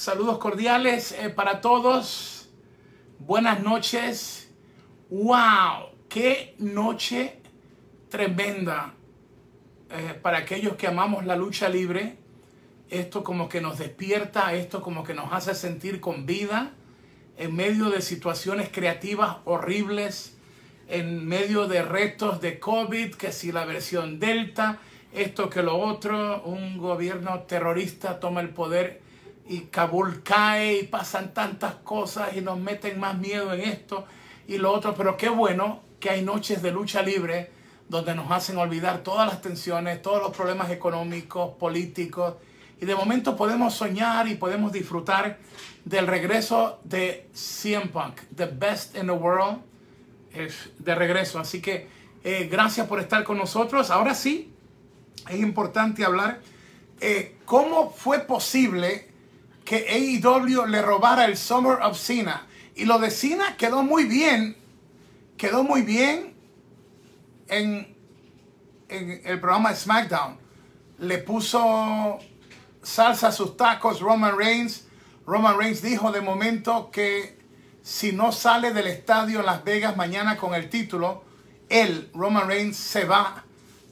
Saludos cordiales eh, para todos. Buenas noches. ¡Wow! ¡Qué noche tremenda! Eh, para aquellos que amamos la lucha libre, esto como que nos despierta, esto como que nos hace sentir con vida en medio de situaciones creativas horribles, en medio de retos de COVID, que si la versión Delta, esto que lo otro, un gobierno terrorista toma el poder y Kabul cae y pasan tantas cosas y nos meten más miedo en esto y lo otro, pero qué bueno que hay noches de lucha libre donde nos hacen olvidar todas las tensiones, todos los problemas económicos, políticos, y de momento podemos soñar y podemos disfrutar del regreso de CM Punk, the best in the world, de regreso. Así que eh, gracias por estar con nosotros. Ahora sí, es importante hablar eh, cómo fue posible que AEW le robara el Summer of Cena. Y lo de Cena quedó muy bien, quedó muy bien en, el programa SmackDown. Le puso salsa a sus tacos Roman Reigns. Roman Reigns dijo de momento que si no sale del estadio en Las Vegas mañana con el título, él, Roman Reigns, se va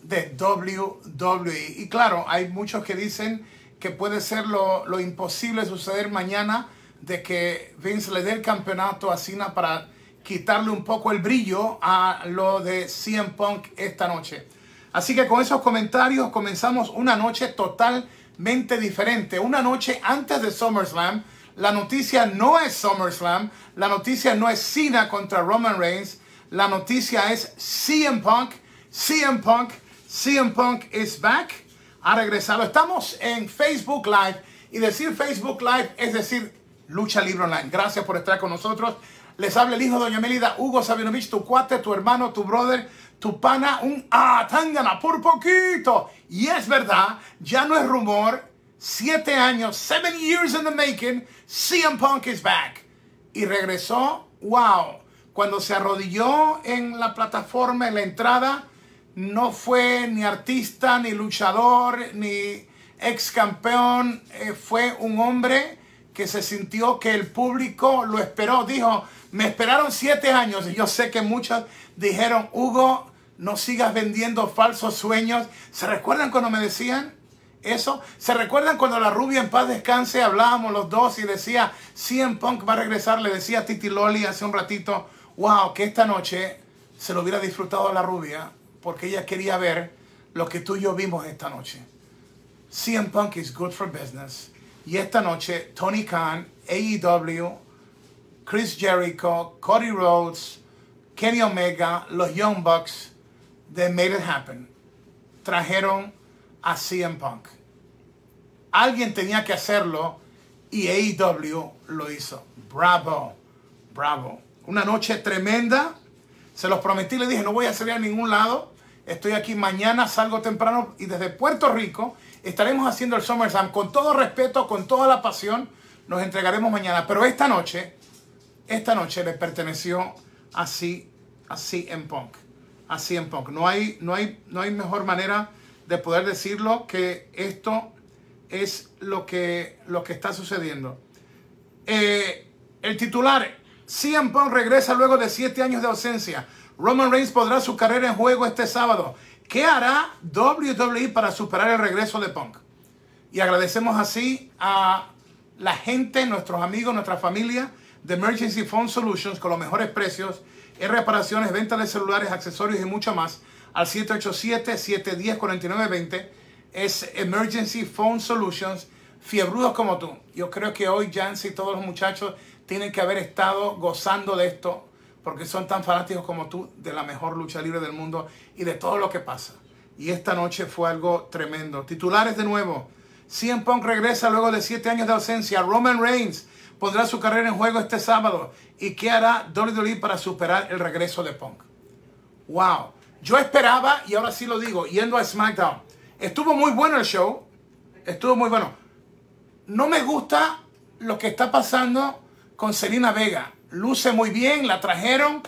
de WWE. Y claro, hay muchos que dicen que puede ser lo, lo imposible suceder mañana de que Vince le dé el campeonato a Cena para quitarle un poco el brillo a lo de CM Punk esta noche. Así que con esos comentarios comenzamos una noche totalmente diferente. Una noche antes de SummerSlam. La noticia no es SummerSlam. La noticia no es Cena contra Roman Reigns. La noticia es CM Punk. CM Punk. CM Punk is back ha regresado. Estamos en Facebook Live y decir Facebook Live es decir Lucha Libre Online. Gracias por estar con nosotros. Les habla el hijo de Doña Melida, Hugo Sabinovich, tu cuate, tu hermano, tu brother, tu pana, un atangana por poquito. Y es verdad, ya no es rumor. Siete años, seven years in the making, CM Punk is back. Y regresó, wow. Cuando se arrodilló en la plataforma, en la entrada, no fue ni artista, ni luchador, ni ex campeón, eh, fue un hombre que se sintió que el público lo esperó. Dijo, me esperaron siete años y yo sé que muchos dijeron, Hugo, no sigas vendiendo falsos sueños. ¿Se recuerdan cuando me decían eso? ¿Se recuerdan cuando la rubia en paz descanse hablábamos los dos y decía, CM Punk va a regresar? Le decía a Titi Loli hace un ratito, wow, que esta noche se lo hubiera disfrutado la rubia porque ella quería ver lo que tú y yo vimos esta noche. CM Punk is good for business. Y esta noche, Tony Khan, AEW, Chris Jericho, Cody Rhodes, Kenny Omega, los Young Bucks, they made it happen. Trajeron a CM Punk. Alguien tenía que hacerlo y AEW lo hizo. Bravo, bravo. Una noche tremenda se los prometí, le dije, no voy a salir a ningún lado. Estoy aquí mañana, salgo temprano y desde Puerto Rico estaremos haciendo el SummerSlam con todo respeto, con toda la pasión. Nos entregaremos mañana. Pero esta noche, esta noche le perteneció así, así en Punk. Así en Punk. No hay, no, hay, no hay mejor manera de poder decirlo que esto es lo que, lo que está sucediendo. Eh, el titular CM Punk regresa luego de siete años de ausencia. Roman Reigns podrá su carrera en juego este sábado. ¿Qué hará WWE para superar el regreso de Punk? Y agradecemos así a la gente, nuestros amigos, nuestra familia de Emergency Phone Solutions con los mejores precios en reparaciones, venta de celulares, accesorios y mucho más al 787-710-4920. Es Emergency Phone Solutions, fiebrudos como tú. Yo creo que hoy Jancy y todos los muchachos tienen que haber estado gozando de esto porque son tan fanáticos como tú de la mejor lucha libre del mundo y de todo lo que pasa. Y esta noche fue algo tremendo. Titulares de nuevo. CM Punk regresa luego de siete años de ausencia. Roman Reigns pondrá su carrera en juego este sábado. ¿Y qué hará WWE para superar el regreso de Punk? Wow. Yo esperaba, y ahora sí lo digo, yendo a SmackDown. Estuvo muy bueno el show. Estuvo muy bueno. No me gusta lo que está pasando con Selena Vega. Luce muy bien, la trajeron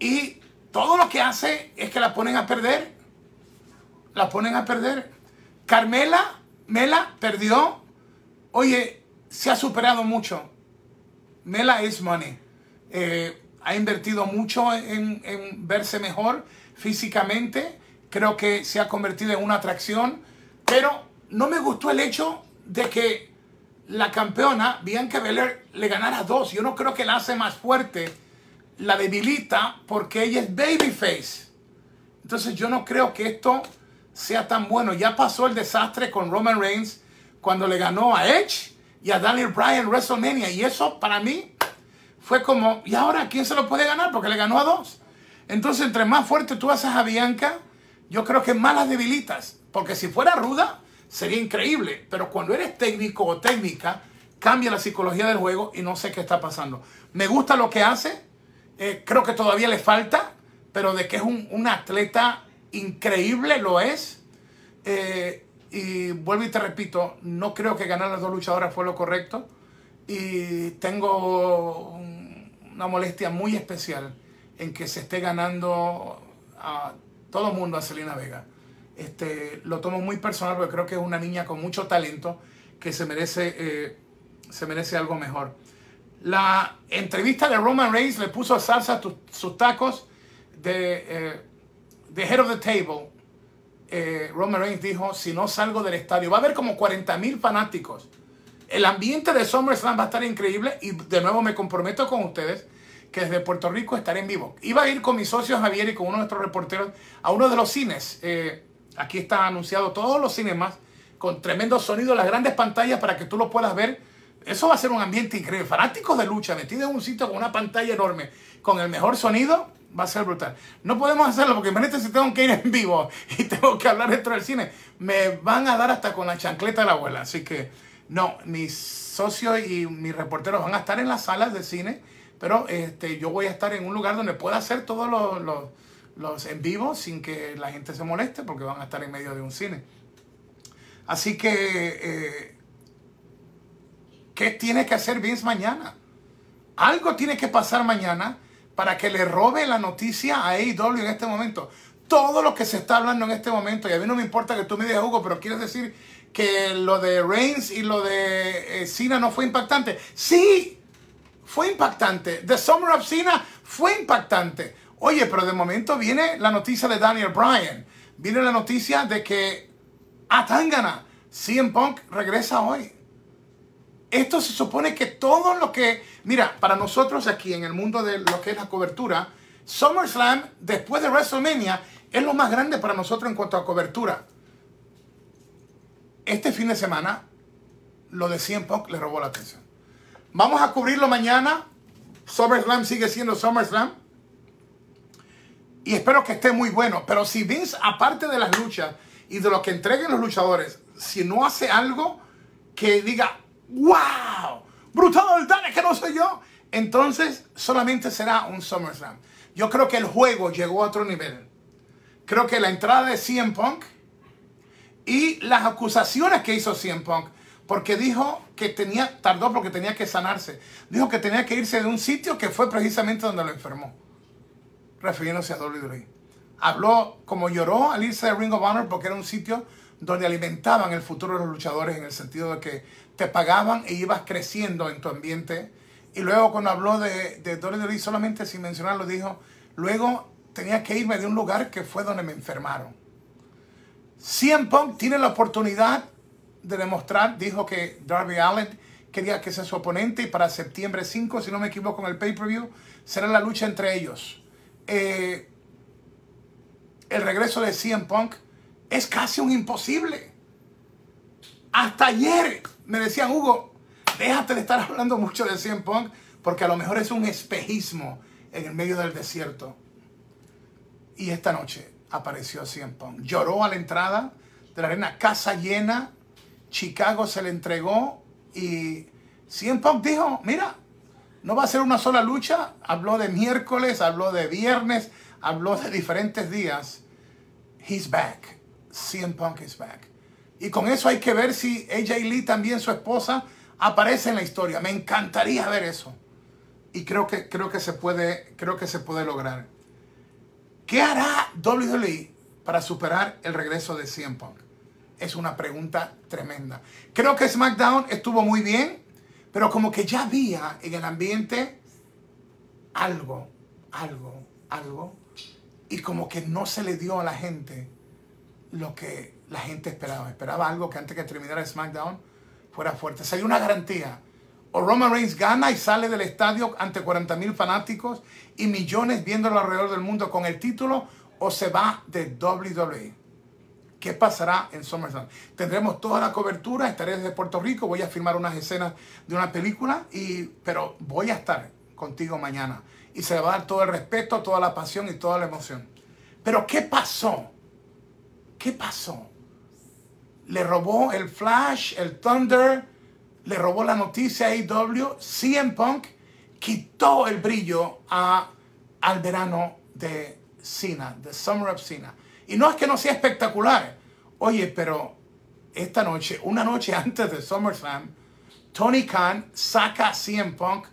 y todo lo que hace es que la ponen a perder. La ponen a perder. Carmela, Mela perdió. Oye, se ha superado mucho. Mela is money. Eh, ha invertido mucho en verse mejor físicamente. Creo que se ha convertido en una atracción. Pero no me gustó el hecho de que la campeona, Bianca Belair, le ganara dos. Yo no creo que la hace más fuerte. La debilita porque ella es babyface. Entonces yo no creo que esto sea tan bueno. Ya pasó el desastre con Roman Reigns cuando le ganó a Edge y a Daniel Bryan WrestleMania. Y eso para mí fue como, ¿y ahora quién se lo puede ganar? Porque le ganó a dos. Entonces, entre más fuerte tú haces a Bianca, yo creo que más las debilitas. Porque si fuera ruda, sería increíble. Pero cuando eres técnico o técnica, cambia la psicología del juego y no sé qué está pasando. Me gusta lo que hace. Eh, creo que todavía le falta, pero de que es un, atleta increíble, lo es. Eh, y vuelvo y te repito, no creo que ganar las dos luchadoras fue lo correcto. Y tengo una molestia muy especial en que se esté ganando a todo mundo a Selena Vega. Este, lo tomo muy personal porque creo que es una niña con mucho talento que se merece, eh, se merece algo mejor. La entrevista de Roman Reigns le puso salsa a sus tacos de, eh, de Head of the Table eh, Roman Reigns dijo, si no salgo del estadio, va a haber como 40 mil fanáticos. El ambiente de SummerSlam va a estar increíble y de nuevo me comprometo con ustedes que desde Puerto Rico estaré en vivo. Iba a ir con mi socio Javier y con uno de nuestros reporteros a uno de los cines. Eh, aquí está anunciado todos los cinemas con tremendo sonido, las grandes pantallas para que tú lo puedas ver. Eso va a ser un ambiente increíble. Fanáticos de lucha metidos en un sitio con una pantalla enorme, con el mejor sonido va a ser brutal. No podemos hacerlo porque imagínate si tengo que ir en vivo y tengo que hablar dentro del cine. Me van a dar hasta con la chancleta de la abuela. Así que no, mis socios y mis reporteros van a estar en las salas de cine, pero este, yo voy a estar en un lugar donde pueda hacer todos los, en vivo sin que la gente se moleste porque van a estar en medio de un cine. Así que, eh, ¿qué tiene que hacer Vince mañana? Algo tiene que pasar mañana para que le robe la noticia a AEW en este momento. Todo lo que se está hablando en este momento, y a mí no me importa que tú me digas, Hugo, pero quieres decir que lo de Reigns y lo de eh, Cena no fue impactante. Sí, fue impactante. The Summer of Cena fue impactante. Oye, pero de momento viene la noticia de Daniel Bryan. Viene la noticia de que Atangana, CM Punk regresa hoy. Esto se supone que todo lo que, mira, para nosotros aquí en el mundo de lo que es la cobertura, SummerSlam después de WrestleMania es lo más grande para nosotros en cuanto a cobertura. Este fin de semana, lo de CM Punk le robó la atención. Vamos a cubrirlo mañana. SummerSlam sigue siendo SummerSlam. Y espero que esté muy bueno. Pero si Vince, aparte de las luchas y de lo que entreguen los luchadores, si no hace algo que diga, ¡Wow! ¡Brutal! ¡Dale que no soy yo! Entonces solamente será un SummerSlam. Yo creo que el juego llegó a otro nivel. Creo que la entrada de CM Punk y las acusaciones que hizo CM Punk, porque dijo que tenía, tardó porque tenía que sanarse. Dijo que tenía que irse de un sitio que fue precisamente donde lo enfermó, refiriéndose a WWE. Habló como lloró al irse de Ring of Honor porque era un sitio donde alimentaban el futuro de los luchadores en el sentido de que te pagaban e ibas creciendo en tu ambiente. Y luego cuando habló de, de WWE, solamente sin mencionarlo, dijo, luego tenía que irme de un lugar que fue donde me enfermaron. CM Punk tiene la oportunidad de demostrar, dijo que Darby Allen quería que sea su oponente y para septiembre 5, si no me equivoco en el pay-per-view, será la lucha entre ellos. Eh, el regreso de CM Punk es casi un imposible. Hasta ayer me decían, Hugo, déjate de estar hablando mucho de CM Punk porque a lo mejor es un espejismo en el medio del desierto. Y esta noche apareció CM Punk. Lloró a la entrada de la arena, casa llena, Chicago se le entregó y CM Punk dijo, mira, no va a ser una sola lucha. Habló de miércoles, habló de viernes, habló de diferentes días. He's back. CM Punk is back. Y con eso hay que ver si AJ Lee, también su esposa, aparece en la historia. Me encantaría ver eso. Y creo que, creo que, se, puede, creo que se puede lograr. ¿Qué hará WWE para superar el regreso de CM Punk? Es una pregunta tremenda. Creo que SmackDown estuvo muy bien. Pero como que ya había en el ambiente algo, algo, algo. Y como que no se le dio a la gente lo que la gente esperaba. Esperaba algo que antes que terminara SmackDown fuera fuerte. Sería una garantía. O Roman Reigns gana y sale del estadio ante 40 mil fanáticos y millones viéndolo alrededor del mundo con el título, o se va de WWE. ¿Qué pasará en SummerSlam? Tendremos toda la cobertura, estaré desde Puerto Rico, voy a filmar unas escenas de una película, y, pero voy a estar contigo mañana. Y se va a dar todo el respeto, toda la pasión y toda la emoción. Pero ¿qué pasó? ¿Qué pasó? Le robó el Flash, el Thunder, le robó la noticia a AEW, CM Punk quitó el brillo al verano de Cena, The Summer of Cena. Y no es que no sea espectacular. Oye, pero esta noche, una noche antes de SummerSlam, Tony Khan saca CM Punk.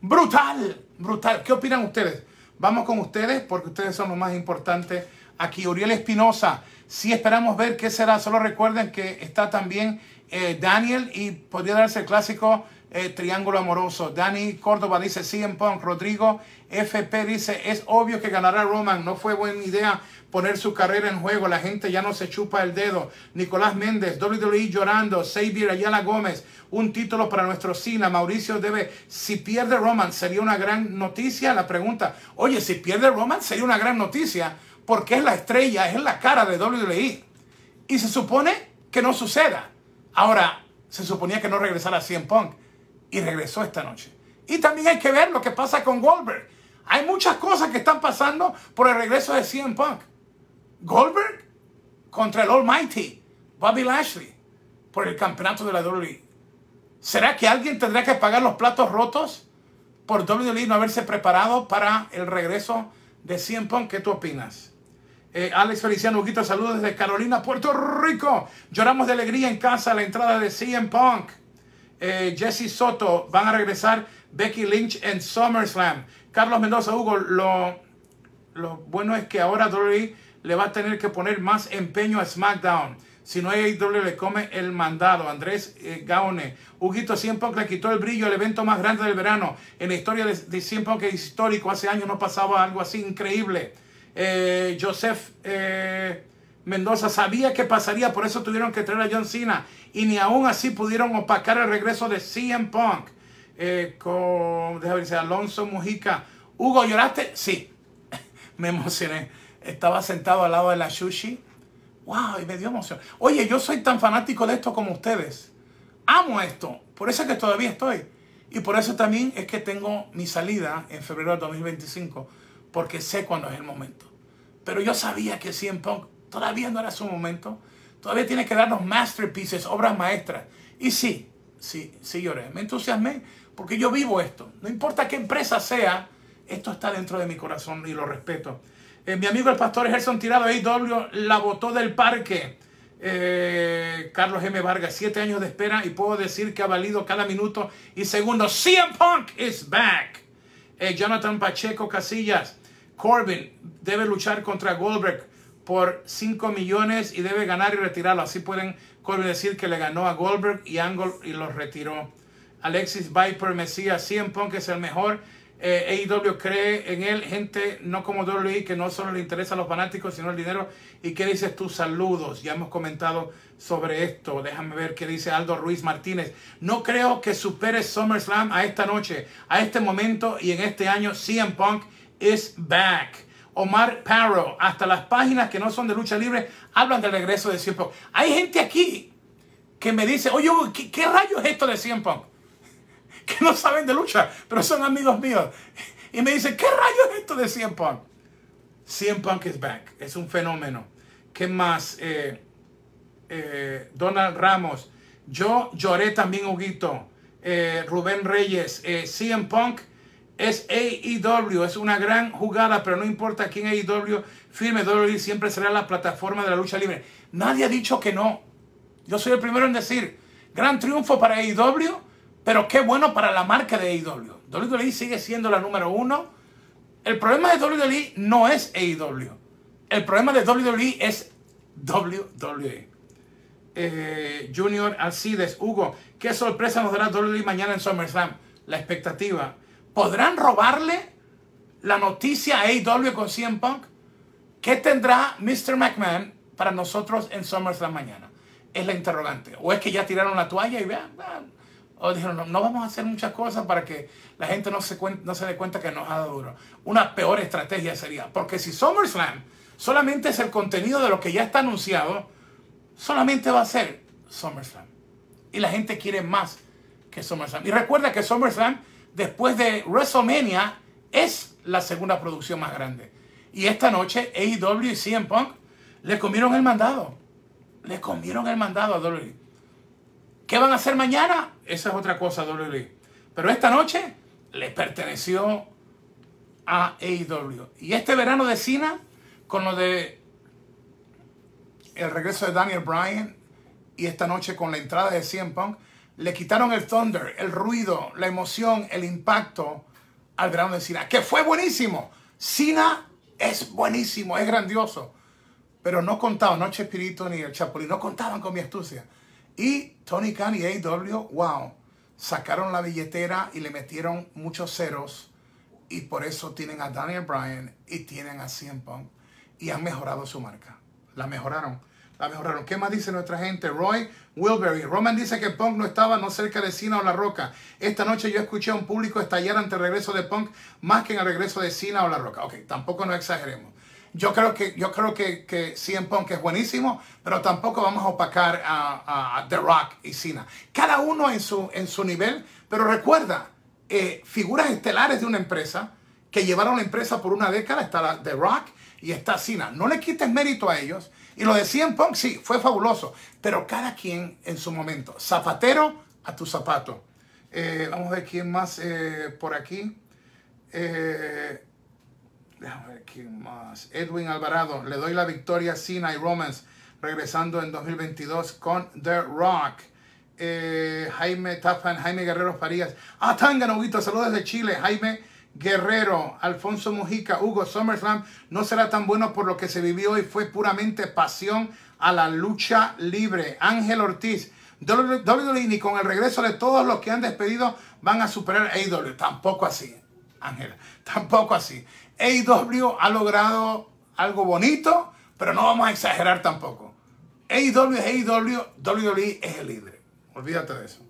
Brutal, brutal. ¿Qué opinan ustedes? Vamos con ustedes porque ustedes son lo más importante aquí. Uriel Espinosa, si esperamos ver qué será. Solo recuerden que está también eh, Daniel y podría darse el clásico eh, triángulo amoroso. Dani Córdoba dice CM Punk. Rodrigo FP dice, es obvio que ganará Roman. No fue buena idea poner su carrera en juego. La gente ya no se chupa el dedo. Nicolás Méndez, WWE llorando. Xavier Ayala Gómez, un título para nuestro Cina. Mauricio debe, si pierde Roman, sería una gran noticia. La pregunta, oye, si pierde Roman, sería una gran noticia porque es la estrella, es la cara de WWE. Y se supone que no suceda. Ahora, se suponía que no regresara CM Punk y regresó esta noche. Y también hay que ver lo que pasa con Goldberg. Hay muchas cosas que están pasando por el regreso de CM Punk. Goldberg contra el Almighty, Bobby Lashley, por el campeonato de la WWE. ¿Será que alguien tendrá que pagar los platos rotos por WWE no haberse preparado para el regreso de CM Punk? ¿Qué tú opinas? Eh, Alex Feliciano Huguito, saludos desde Carolina, Puerto Rico. Lloramos de alegría en casa a la entrada de CM Punk. Eh, Jesse Soto, van a regresar Becky Lynch en SummerSlam. Carlos Mendoza, Hugo, lo, lo bueno es que ahora WWE le va a tener que poner más empeño a SmackDown. Si no AEW le come el mandado. Andrés eh, Gaone. Huguito Punk le quitó el brillo al evento más grande del verano. En la historia de, de Punk que histórico. Hace años no pasaba algo así increíble. Eh, Joseph Mendoza sabía que pasaría, por eso tuvieron que traer a John Cena. Y ni aún así pudieron opacar el regreso de CM Punk. Eh, con, déjame decir, Alonso Mujica. Hugo, ¿lloraste? Sí. me emocioné. Estaba sentado al lado de la sushi. Wow, y me dio emoción. Oye, yo soy tan fanático de esto como ustedes. Amo esto. Por eso es que todavía estoy. Y por eso también es que tengo mi salida en febrero de 2025. Porque sé cuándo es el momento. Pero yo sabía que CM Punk Todavía no era su momento. Todavía tiene que darnos masterpieces, obras maestras. Y sí, sí, sí lloré. Me entusiasmé porque yo vivo esto. No importa qué empresa sea, esto está dentro de mi corazón y lo respeto. Eh, mi amigo el pastor Gerson Tirado, AW, la botó del parque. Eh, Carlos M. Vargas, siete años de espera y puedo decir que ha valido cada minuto y segundo. CM Punk is back. Eh, Jonathan Pacheco Casillas, Corbin debe luchar contra Goldberg por 5 millones y debe ganar y retirarlo. Así pueden decir que le ganó a Goldberg y Angle y lo retiró. Alexis Viper Mesías, CM Punk es el mejor. Eh, AEW cree en él, gente no como WWE que no solo le interesa a los fanáticos sino el dinero. ¿Y qué dices tú? Saludos. Ya hemos comentado sobre esto. Déjame ver qué dice Aldo Ruiz Martínez. No creo que supere SummerSlam a esta noche, a este momento y en este año. CM Punk is back. Omar Parrow, hasta las páginas que no son de lucha libre hablan del regreso de CM Punk. Hay gente aquí que me dice, oye, ¿qué, qué rayos es esto de CM Punk? Que no saben de lucha, pero son amigos míos. Y me dice, ¿qué rayos es esto de CM Punk? CM Punk is back, es un fenómeno. ¿Qué más? Eh, eh, Donald Ramos, yo lloré también, Huguito. Eh, Rubén Reyes, CM Punk es AEW, es una gran jugada, pero no importa quién AEW firme, WWE siempre será la plataforma de la lucha libre. Nadie ha dicho que no. Yo soy el primero en decir, gran triunfo para AEW, pero qué bueno para la marca de AEW. WWE sigue siendo la número uno. El problema de WWE no es AEW. El problema de WWE es WWE. eh, Junior Alcides, Hugo, ¿qué sorpresa nos dará WWE mañana en SummerSlam? La expectativa. ¿Podrán robarle la noticia a AEW con CM Punk? ¿Qué tendrá Mr. McMahon para nosotros en SummerSlam mañana? Es la interrogante. ¿O es que ya tiraron la toalla y vean? O dijeron, no, vamos a hacer muchas cosas para que la gente no se, no se dé cuenta que nos ha dado duro. Una peor estrategia sería, porque si SummerSlam solamente es el contenido de lo que ya está anunciado, solamente va a ser SummerSlam. Y la gente quiere más que SummerSlam. Y recuerda que SummerSlam, después de WrestleMania, es la segunda producción más grande. Y esta noche AEW y CM Punk le comieron el mandado. Le comieron el mandado a WWE. ¿Qué van a hacer mañana? Esa es otra cosa, WWE. Pero esta noche le perteneció a AEW. Y este verano de Cena, con lo de el regreso de Daniel Bryan y esta noche con la entrada de CM Punk, le quitaron el thunder, el ruido, la emoción, el impacto al verano de Cena, que fue buenísimo. Cena es buenísimo, es grandioso. Pero no contaban, no Chespirito ni el Chapulín, no contaban con mi astucia. Y Tony Khan y AW, wow, sacaron la billetera y le metieron muchos ceros. Y por eso tienen a Daniel Bryan y tienen a CM Punk. Y han mejorado su marca. La mejoraron. La mejoraron. ¿Qué más dice nuestra gente? Roy Wilbury. Roman dice que Punk no estaba no cerca de Cena o La Roca. Esta noche yo escuché a un público estallar ante el regreso de Punk más que en el regreso de Cena o La Roca. Ok, tampoco no exageremos. Yo creo que, yo creo que, que CM Punk es buenísimo, pero tampoco vamos a opacar a, The Rock y Cena. Cada uno en su, en su nivel, pero recuerda, eh, figuras estelares de una empresa que llevaron la empresa por una década, está The Rock y está Cena. No le quites mérito a ellos. Y lo de CM Punk, sí, fue fabuloso, pero cada quien en su momento. Zapatero a tu zapato. Eh, vamos a ver quién más eh, por aquí. Ver más. Edwin Alvarado. Le doy la victoria Cena y Romans regresando en 2022 con The Rock. Eh, Jaime Tafan, Jaime Guerrero Farías. Ah, Tanga Huguito, saludos desde Chile. Jaime Guerrero, Alfonso Mujica, Hugo SummerSlam no será tan bueno por lo que se vivió y fue puramente pasión a la lucha libre. Ángel Ortiz, WWE ni con el regreso de todos los que han despedido van a superar a AEW. Tampoco así, Ángel, tampoco así. AEW ha logrado algo bonito, pero no vamos a exagerar tampoco. AEW es AEW, WWE es el líder. Olvídate de eso.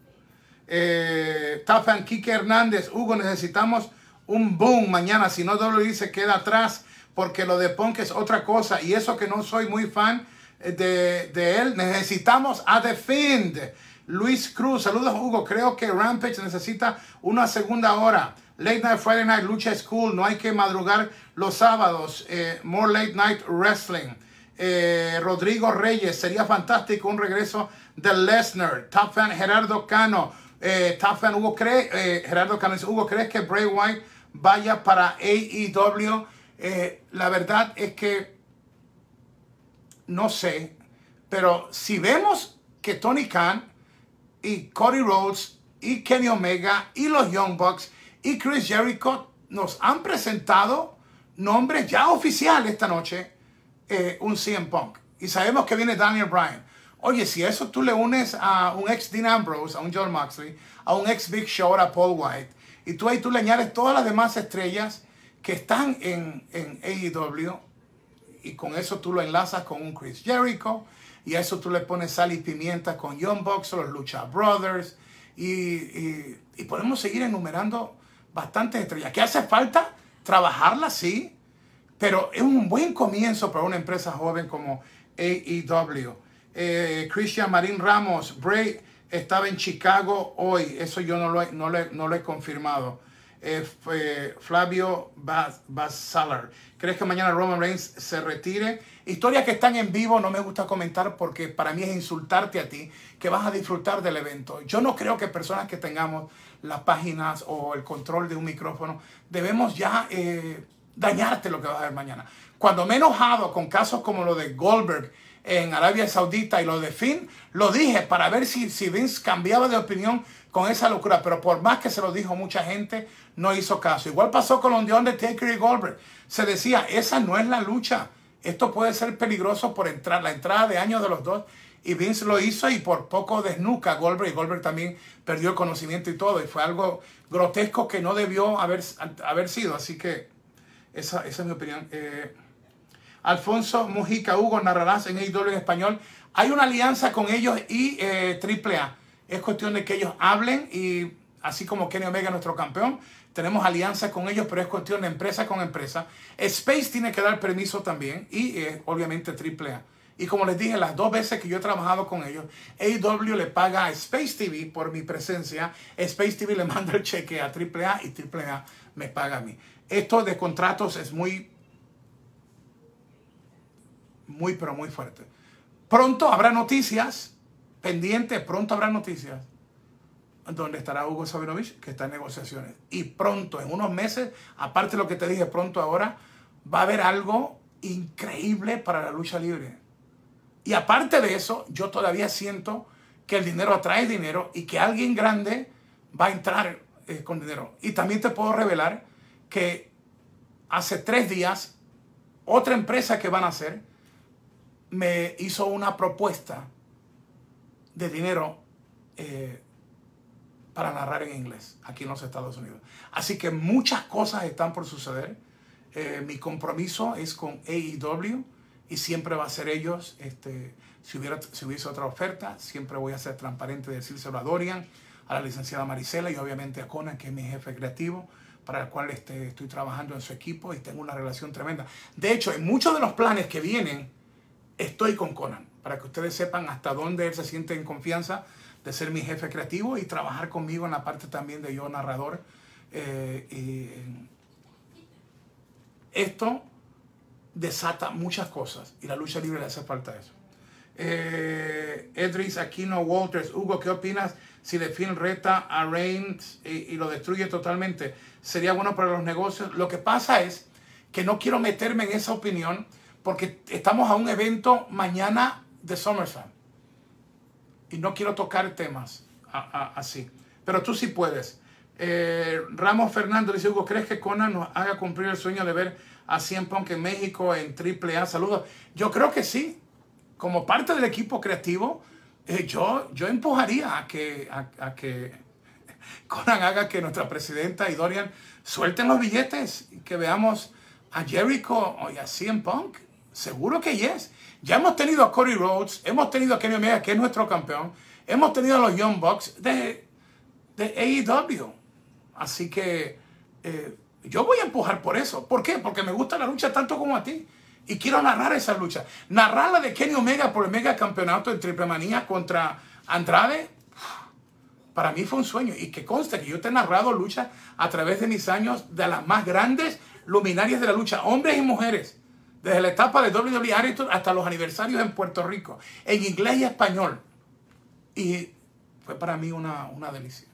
Eh, Tafan Kike Hernández, Hugo, necesitamos un boom mañana. Si no, WWE se queda atrás porque lo de Punk es otra cosa. Y eso que no soy muy fan eh, de, de él, necesitamos a Defend. Luis Cruz, saludos Hugo. Creo que Rampage necesita una segunda hora. Late Night Friday Night Lucha School, no hay que madrugar los sábados. Eh, more Late Night Wrestling. Eh, Rodrigo Reyes, sería fantástico un regreso de Lesnar. Top fan Gerardo Cano. Eh, top fan Hugo, ¿cree, eh, Gerardo Cano Hugo, ¿crees que Bray White vaya para AEW? la verdad es que no sé, pero si vemos que Tony Khan y Cody Rhodes y Kenny Omega y los Young Bucks y Chris Jericho nos han presentado nombres ya oficiales esta noche, eh, un CM Punk. Y sabemos que viene Daniel Bryan. Oye, si eso tú le unes a un ex Dean Ambrose, a un John Moxley, a un ex Big Show, a Paul White, y tú ahí tú le añades todas las demás estrellas que están en, en AEW, y con eso tú lo enlazas con un Chris Jericho, y a eso tú le pones sal y pimienta con Bucks o los Lucha Brothers, y, y, y podemos seguir enumerando bastantes estrellas. ¿Qué hace falta? Trabajarla, sí, pero es un buen comienzo para una empresa joven como AEW. Eh, Christian Marín Ramos, Bray estaba en Chicago hoy, eso yo no lo, no no lo he confirmado. Eh, Flavio Bassalar. ¿Crees que mañana Roman Reigns se retire? Historias que están en vivo no me gusta comentar porque para mí es insultarte a ti que vas a disfrutar del evento. Yo no creo que personas que tengamos las páginas o el control de un micrófono debemos ya eh, dañarte lo que vas a ver mañana. Cuando me he enojado con casos como lo de Goldberg en Arabia Saudita y lo de Finn, lo dije para ver si, si Vince cambiaba de opinión con esa locura, pero por más que se lo dijo mucha gente, no hizo caso. Igual pasó con los de Undertaker y Goldberg. Se decía, esa no es la lucha. Esto puede ser peligroso por entrar, la entrada de años de los dos. Y Vince lo hizo y por poco desnuca Goldberg. Y Goldberg también perdió el conocimiento y todo. Y fue algo grotesco que no debió haber, haber sido. Así que esa, esa es mi opinión. Eh, Alfonso Mujica Hugo narrarás en AEW en español. Hay una alianza con ellos y eh, AAA. Es cuestión de que ellos hablen y así como Kenny Omega, nuestro campeón, tenemos alianza con ellos, pero es cuestión de empresa con empresa. Space tiene que dar permiso también y eh, obviamente AAA. Y como les dije, las dos veces que yo he trabajado con ellos, AEW le paga a Space TV por mi presencia. Space TV le manda el cheque a AAA y AAA me paga a mí. Esto de contratos es muy, muy, pero muy fuerte. Pronto habrá noticias, pendiente, pronto habrá noticias, donde estará Hugo Sabinovich, que está en negociaciones. Y pronto, en unos meses, aparte de lo que te dije pronto ahora, va a haber algo increíble para la lucha libre. Y aparte de eso, yo todavía siento que el dinero atrae dinero y que alguien grande va a entrar eh, con dinero. Y también te puedo revelar que hace tres días, otra empresa que van a hacer me hizo una propuesta de dinero eh, para narrar en inglés aquí en los Estados Unidos. Así que muchas cosas están por suceder. Eh, mi compromiso es con AEW y siempre va a ser ellos. Este, si, hubiera, si hubiese otra oferta, siempre voy a ser transparente de decírselo a Dorian, a la licenciada Marisela y obviamente a Conan, que es mi jefe creativo, para el cual este, estoy trabajando en su equipo y tengo una relación tremenda. De hecho, en muchos de los planes que vienen, estoy con Conan, para que ustedes sepan hasta dónde él se siente en confianza de ser mi jefe creativo y trabajar conmigo en la parte también de yo narrador. Eh, y esto desata muchas cosas y la lucha libre le hace falta eso. Eh, Edris Aquino Walters, Hugo, ¿qué opinas si The Film reta a Reigns y, lo destruye totalmente? ¿Sería bueno para los negocios? Lo que pasa es que no quiero meterme en esa opinión porque estamos a un evento mañana de SummerSlam y no quiero tocar temas así. Pero tú sí puedes. Eh, Ramos Fernando dice, Hugo, ¿crees que Conan nos haga cumplir el sueño de ver a Cien Punk en México en AAA. Saludos. Yo creo que sí. Como parte del equipo creativo, eh, yo, yo empujaría a que, a, que Conan haga que nuestra presidenta y Dorian suelten los billetes y que veamos a Jericho y a CM Punk. Seguro que yes. Ya hemos tenido a Cody Rhodes, hemos tenido a Kenny Omega, que es nuestro campeón, hemos tenido a los Young Bucks de, de AEW. Así que eh, yo voy a empujar por eso. ¿Por qué? Porque me gusta la lucha tanto como a ti. Y quiero narrar esa lucha. Narrar la de Kenny Omega por el mega campeonato en Triple Manía contra Andrade. Para mí fue un sueño. Y que conste que yo te he narrado lucha a través de mis años de las más grandes luminarias de la lucha. Hombres y mujeres. Desde la etapa de WWE hasta los aniversarios en Puerto Rico. En inglés y español. Y fue para mí una, una delicia.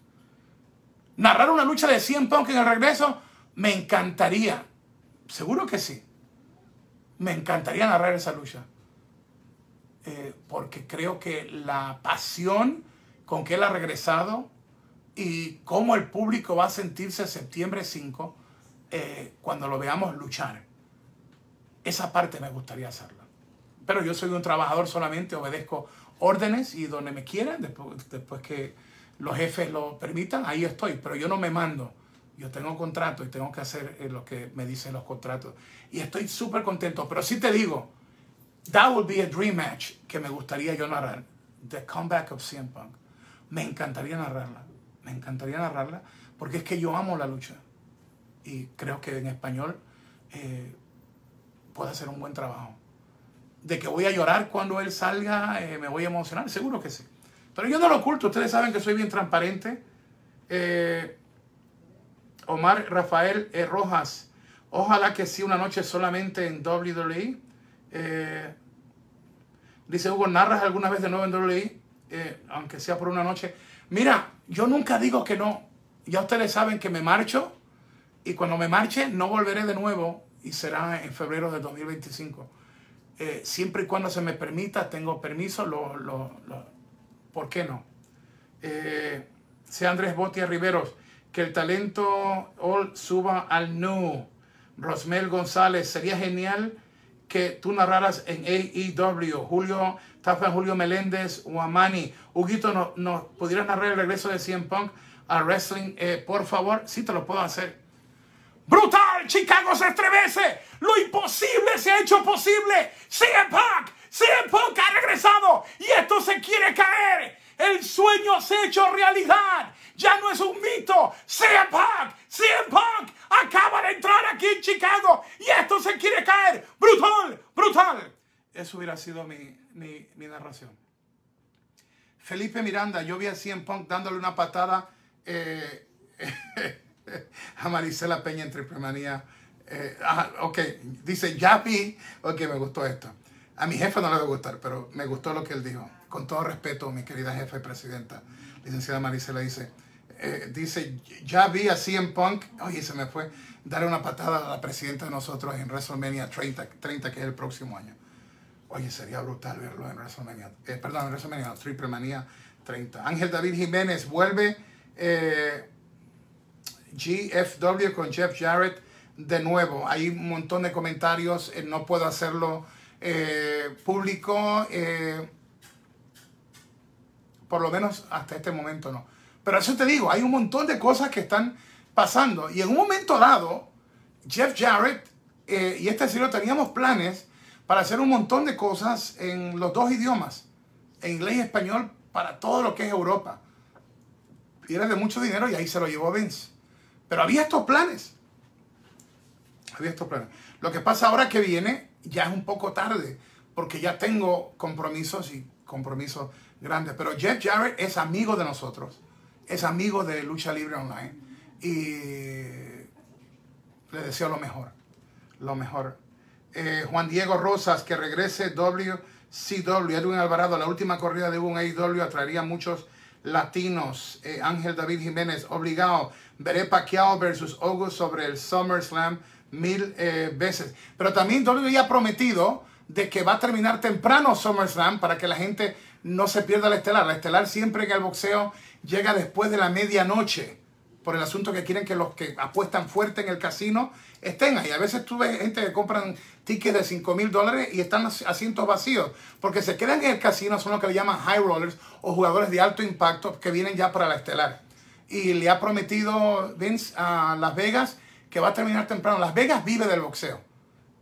Narrar una lucha de 100 Punk en el regreso me encantaría, seguro que sí, me encantaría narrar esa lucha. Eh, porque creo que la pasión con que él ha regresado y cómo el público va a sentirse septiembre 5 eh, cuando lo veamos luchar. Esa parte me gustaría hacerla. Pero yo soy un trabajador solamente, obedezco órdenes y donde me quieran, después, después que los jefes lo permitan, ahí estoy. Pero yo no me mando yo tengo contrato y tengo que hacer eh, lo que me dicen los contratos. Y estoy súper contento. Pero sí te digo, that would be a dream match que me gustaría yo narrar. The comeback of CM Punk. Me encantaría narrarla. Me encantaría narrarla porque es que yo amo la lucha. Y creo que en español eh, puede hacer un buen trabajo. De que voy a llorar cuando él salga, eh, me voy a emocionar, seguro que sí. Pero yo no lo oculto, ustedes saben que soy bien transparente. Eh, Omar Rafael e. Rojas. Ojalá que sí una noche solamente en WWE. Eh, dice Hugo, ¿narras alguna vez de nuevo en WWE? Eh, aunque sea por una noche. Mira, yo nunca digo que no. Ya ustedes saben que me marcho y cuando me marche no volveré de nuevo y será en febrero de 2025. Eh, siempre y cuando se me permita, tengo permiso, lo, lo, ¿por qué no? sea Andrés Botia Riveros que el talento all suba al nu. Rosmel González, sería genial que tú narraras en AEW. Julio Tafa Julio Meléndez, Guamani. Huguito, ¿nos no, pudieras narrar el regreso de CM Punk al wrestling? Eh, por favor, sí te lo puedo hacer. Brutal, Chicago se estremece. Lo imposible se ha hecho posible. CM Punk, CM Punk ha regresado y esto se quiere caer. El sueño se ha hecho realidad. Ya no es un mito. CM Punk, CM Punk acaba de entrar aquí en Chicago y esto se quiere caer. Brutal, brutal. Eso hubiera sido mi, mi, narración. Felipe Miranda, yo vi a CM Punk dándole una patada eh, a Marisela Peña en Triple Manía. Eh, ok, dice, ya vi. Ok, me gustó esto. A mi jefe no le va a gustar, pero me gustó lo que él dijo. Con todo respeto, mi querida jefa y presidenta, licenciada Marisela, dice, eh, dice, ya vi a CM Punk, oye, se me fue, darle una patada a la presidenta de nosotros en WrestleMania 30, 30 que es el próximo año. Oye, sería brutal verlo en WrestleMania, eh, perdón, en WrestleMania Triple Manía 30. Ángel David Jiménez vuelve eh, GFW con Jeff Jarrett de nuevo. Hay un montón de comentarios, no puedo hacerlo público, por lo menos hasta este momento no. Pero eso te digo, hay un montón de cosas que están pasando. Y en un momento dado, Jeff Jarrett eh, y este señor teníamos planes para hacer un montón de cosas en los dos idiomas, en inglés y español, para todo lo que es Europa. Y era de mucho dinero y ahí se lo llevó Vince. Pero había estos planes. Había estos planes. Lo que pasa ahora que viene ya es un poco tarde, porque ya tengo compromisos y compromisos grandes. Pero Jeff Jarrett es amigo de nosotros es amigo de Lucha Libre Online y le deseo lo mejor, lo mejor. Eh, Juan Diego Rosas, que regrese WCW, Edwin Alvarado, la última corrida de un AEW atraería muchos latinos. Eh, Ángel David Jiménez, obligado, veré Pacquiao versus August sobre el SummerSlam mil eh, veces. Pero también WWE ha prometido de que va a terminar temprano SummerSlam para que la gente no se pierda la estelar. La estelar siempre en el boxeo llega después de la medianoche por el asunto que quieren que los que apuestan fuerte en el casino estén ahí. A veces tú ves gente que compran tickets de 5 mil dólares y están asientos vacíos, porque se quedan en el casino, son los que le llaman high rollers o jugadores de alto impacto que vienen ya para la estelar. Y le ha prometido Vince a Las Vegas que va a terminar temprano. Las Vegas vive del boxeo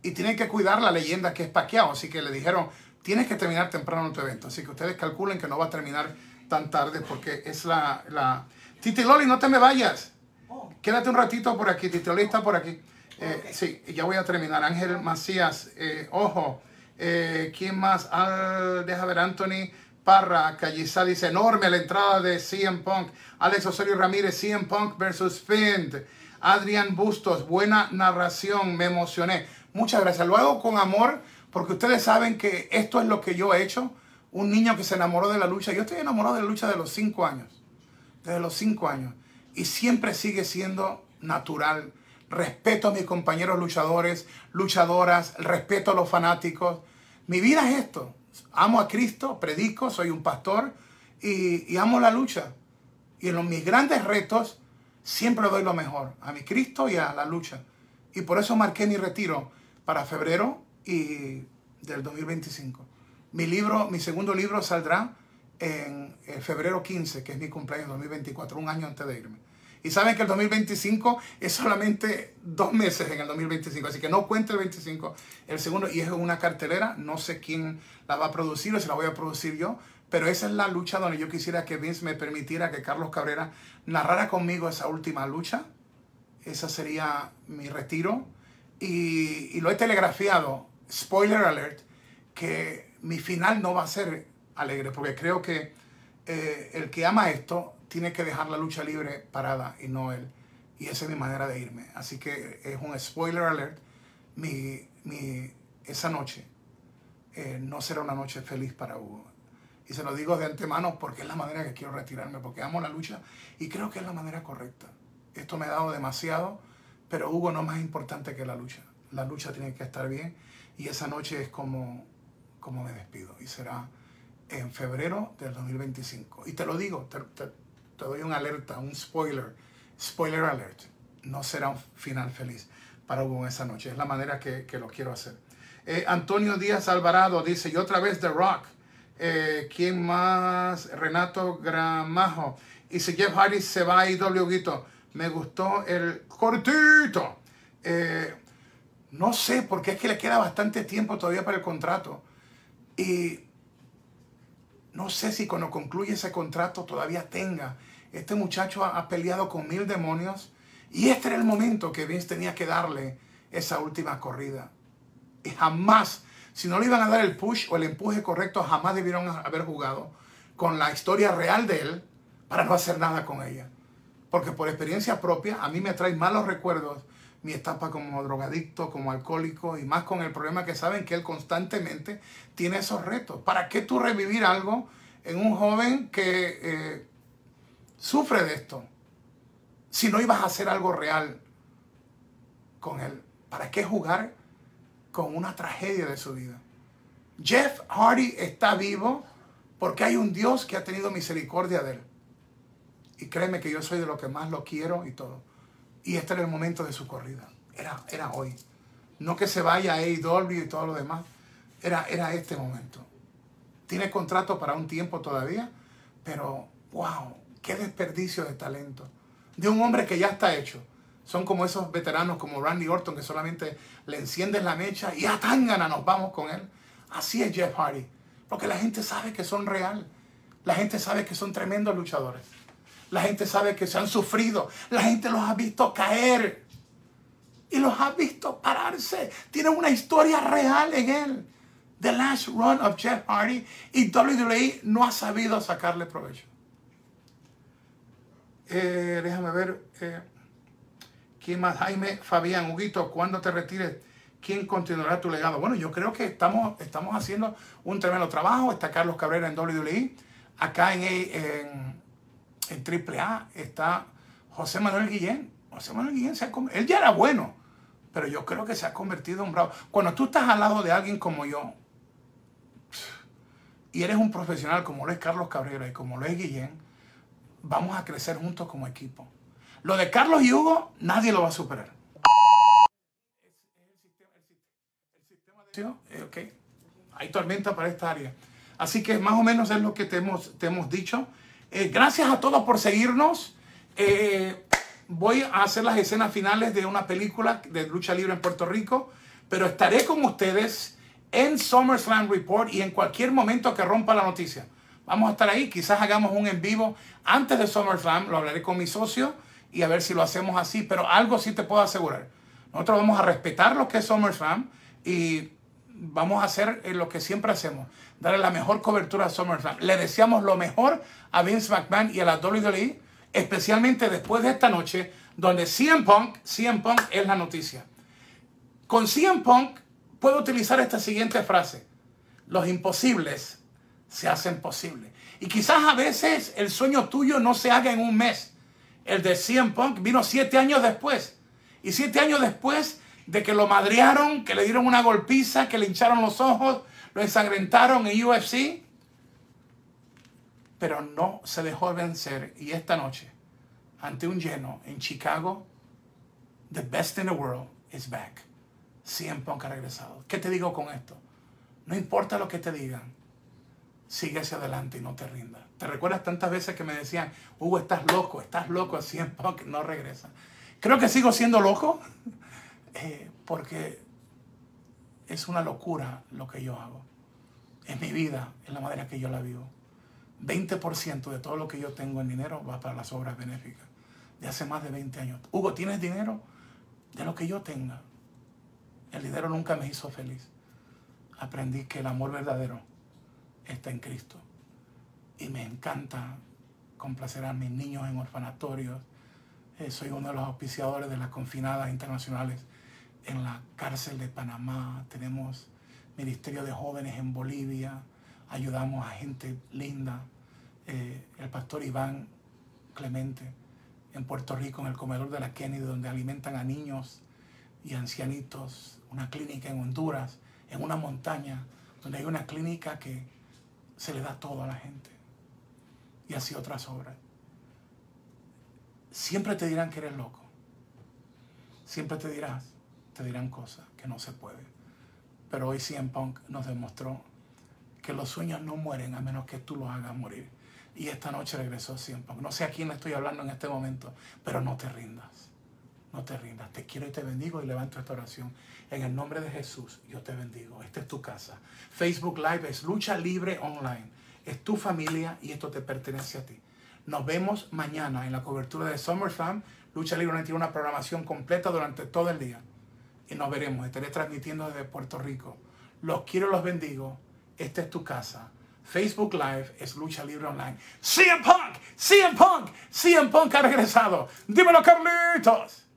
y tienen que cuidar la leyenda que es Pacquiao, así que le dijeron, tienes que terminar temprano en tu evento. Así que ustedes calculen que no va a terminar tan tarde porque es la... la... Titi Loli, no te me vayas. Oh. Quédate un ratito por aquí. Titi Loli está por aquí. Eh, sí, ya voy a terminar. Ángel Macías, eh, ojo. Eh, ¿Quién más? Deja ver, Anthony Parra, Callizá dice enorme la entrada de CM Punk. Alex Osorio Ramírez, CM Punk versus Fint. Adrián Bustos, buena narración, me emocioné. Muchas gracias. Lo hago con amor porque ustedes saben que esto es lo que yo he hecho un niño que se enamoró de la lucha. Yo estoy enamorado de la lucha de los cinco años. Desde los cinco años. Y siempre sigue siendo natural. Respeto a mis compañeros luchadores, luchadoras, respeto a los fanáticos. Mi vida es esto. Amo a Cristo, predico, soy un pastor y, amo la lucha. Y en los, mis grandes retos siempre doy lo mejor a mi Cristo y a la lucha. Y por eso marqué mi retiro para febrero y del 2025. Mi libro, mi segundo libro saldrá en, febrero 15, que es mi cumpleaños 2024, un año antes de irme. Y saben que el 2025 es solamente dos meses en el 2025, así que no cuente el 25, el segundo, y es una cartelera, no sé quién la va a producir o si la voy a producir yo, pero esa es la lucha donde yo quisiera que Vince me permitiera que Carlos Cabrera narrara conmigo esa última lucha. Esa sería mi retiro. Y, lo he telegrafiado, spoiler alert, que mi final no va a ser alegre, porque creo que eh, el que ama esto tiene que dejar la lucha libre parada y no él. Y esa es mi manera de irme. Así que es un spoiler alert. Mi, mi, esa noche eh, no será una noche feliz para Hugo. Y se lo digo de antemano porque es la manera que quiero retirarme, porque amo la lucha y creo que es la manera correcta. Esto me ha dado demasiado, pero Hugo no es más importante que la lucha. La lucha tiene que estar bien y esa noche es como como me despido. Y será en febrero del 2025. Y te lo digo, te, doy un alerta, un spoiler, spoiler alert. No será un final feliz para Hugo esa noche. Es la manera que, lo quiero hacer. Eh, Antonio Díaz Alvarado dice, y otra vez The Rock. Eh, ¿Quién más? Renato Gramajo. Y si Jeff Hardy se va a IW, Guito, me gustó el cortito. Eh, no sé, porque es que le queda bastante tiempo todavía para el contrato. Y no sé si cuando concluye ese contrato todavía tenga. Este muchacho ha, peleado con mil demonios. Y este era el momento que Vince tenía que darle esa última corrida. Y jamás, si no le iban a dar el push o el empuje correcto, jamás debieron haber jugado con la historia real de él para no hacer nada con ella. Porque por experiencia propia, a mí me trae malos recuerdos mi etapa como drogadicto, como alcohólico y más con el problema que saben que él constantemente tiene esos retos. ¿Para qué tú revivir algo en un joven que eh, sufre de esto? Si no ibas a hacer algo real con él, ¿para qué jugar con una tragedia de su vida? Jeff Hardy está vivo porque hay un Dios que ha tenido misericordia de él. Y créeme que yo soy de lo que más lo quiero y todo. Y este era el momento de su corrida. Era, era hoy. No que se vaya a AEW y todo lo demás. Era, era este momento. Tiene contrato para un tiempo todavía, pero wow, qué desperdicio de talento. De un hombre que ya está hecho. Son como esos veteranos como Randy Orton que solamente le encienden la mecha y a tan gana nos vamos con él. Así es Jeff Hardy. Porque la gente sabe que son real. La gente sabe que son tremendos luchadores. La gente sabe que se han sufrido. La gente los ha visto caer. Y los ha visto pararse. Tienen una historia real en él. The Last Run of Jeff Hardy. Y WWE no ha sabido sacarle provecho. Eh, déjame ver. Eh, ¿Quién más? Jaime, Fabián, Huguito, ¿cuándo te retires? ¿Quién continuará tu legado? Bueno, yo creo que estamos, estamos haciendo un tremendo trabajo. Está Carlos Cabrera en WWE. Acá en, en en AAA está José Manuel Guillén. José Manuel Guillén se ha él ya era bueno, pero yo creo que se ha convertido en bravo. Cuando tú estás al lado de alguien como yo, y eres un profesional como lo es Carlos Cabrera y como lo es Guillén, vamos a crecer juntos como equipo. Lo de Carlos y Hugo, nadie lo va a superar. Okay. Hay tormenta para esta área. Así que más o menos es lo que te hemos, te hemos dicho. Eh, gracias a todos por seguirnos. Eh, voy a hacer las escenas finales de una película de lucha libre en Puerto Rico, pero estaré con ustedes en SummerSlam Report y en cualquier momento que rompa la noticia. Vamos a estar ahí, quizás hagamos un en vivo antes de SummerSlam, lo hablaré con mi socio y a ver si lo hacemos así, pero algo sí te puedo asegurar. Nosotros vamos a respetar lo que es SummerSlam y vamos a hacer lo que siempre hacemos darle la mejor cobertura a SummerSlam. Le deseamos lo mejor a Vince McMahon y a la WWE, especialmente después de esta noche, donde CM Punk, CM Punk es la noticia. Con CM Punk puedo utilizar esta siguiente frase. Los imposibles se hacen posibles. Y quizás a veces el sueño tuyo no se haga en un mes. El de CM Punk vino siete años después. Y siete años después de que lo madrearon, que le dieron una golpiza, que le hincharon los ojos, lo ensangrentaron en UFC, pero no se dejó vencer. Y esta noche, ante un lleno en Chicago, the best in the world is back. Siempre ha regresado. ¿Qué te digo con esto? No importa lo que te digan, sigue hacia adelante y no te rindas. ¿Te recuerdas tantas veces que me decían, Hugo, estás loco, estás loco, siempre no regresa? Creo que sigo siendo loco eh, porque es una locura lo que yo hago. Es mi vida, es la manera que yo la vivo. 20% de todo lo que yo tengo en dinero va para las obras benéficas. De hace más de 20 años. Hugo, ¿tienes dinero? De lo que yo tenga. El dinero nunca me hizo feliz. Aprendí que el amor verdadero está en Cristo. Y me encanta complacer a mis niños en orfanatorios. Eh, soy uno de los auspiciadores de las confinadas internacionales en la cárcel de Panamá, tenemos Ministerio de Jóvenes en Bolivia, ayudamos a gente linda, eh, el pastor Iván Clemente en Puerto Rico, en el comedor de la Kennedy, donde alimentan a niños y ancianitos, una clínica en Honduras, en una montaña, donde hay una clínica que se le da todo a la gente. Y así otras obras. Siempre te dirán que eres loco. Siempre te dirás, te dirán cosas que no se pueden. Pero hoy CM Punk nos demostró que los sueños no mueren a menos que tú los hagas morir. Y esta noche regresó siempre. No sé a quién le estoy hablando en este momento, pero no te rindas. No te rindas. Te quiero y te bendigo y levanto esta oración. En el nombre de Jesús, yo te bendigo. Esta es tu casa. Facebook Live es lucha libre online. Es tu familia y esto te pertenece a ti. Nos vemos mañana en la cobertura de SummerSlam. Lucha Libre Online tiene una programación completa durante todo el día. Y nos veremos. Estaré transmitiendo desde Puerto Rico. Los quiero, los bendigo. Esta es tu casa. Facebook Live es Lucha Libre Online. CM Punk, CM Punk, CM Punk ha regresado. Dímelo, Carlitos.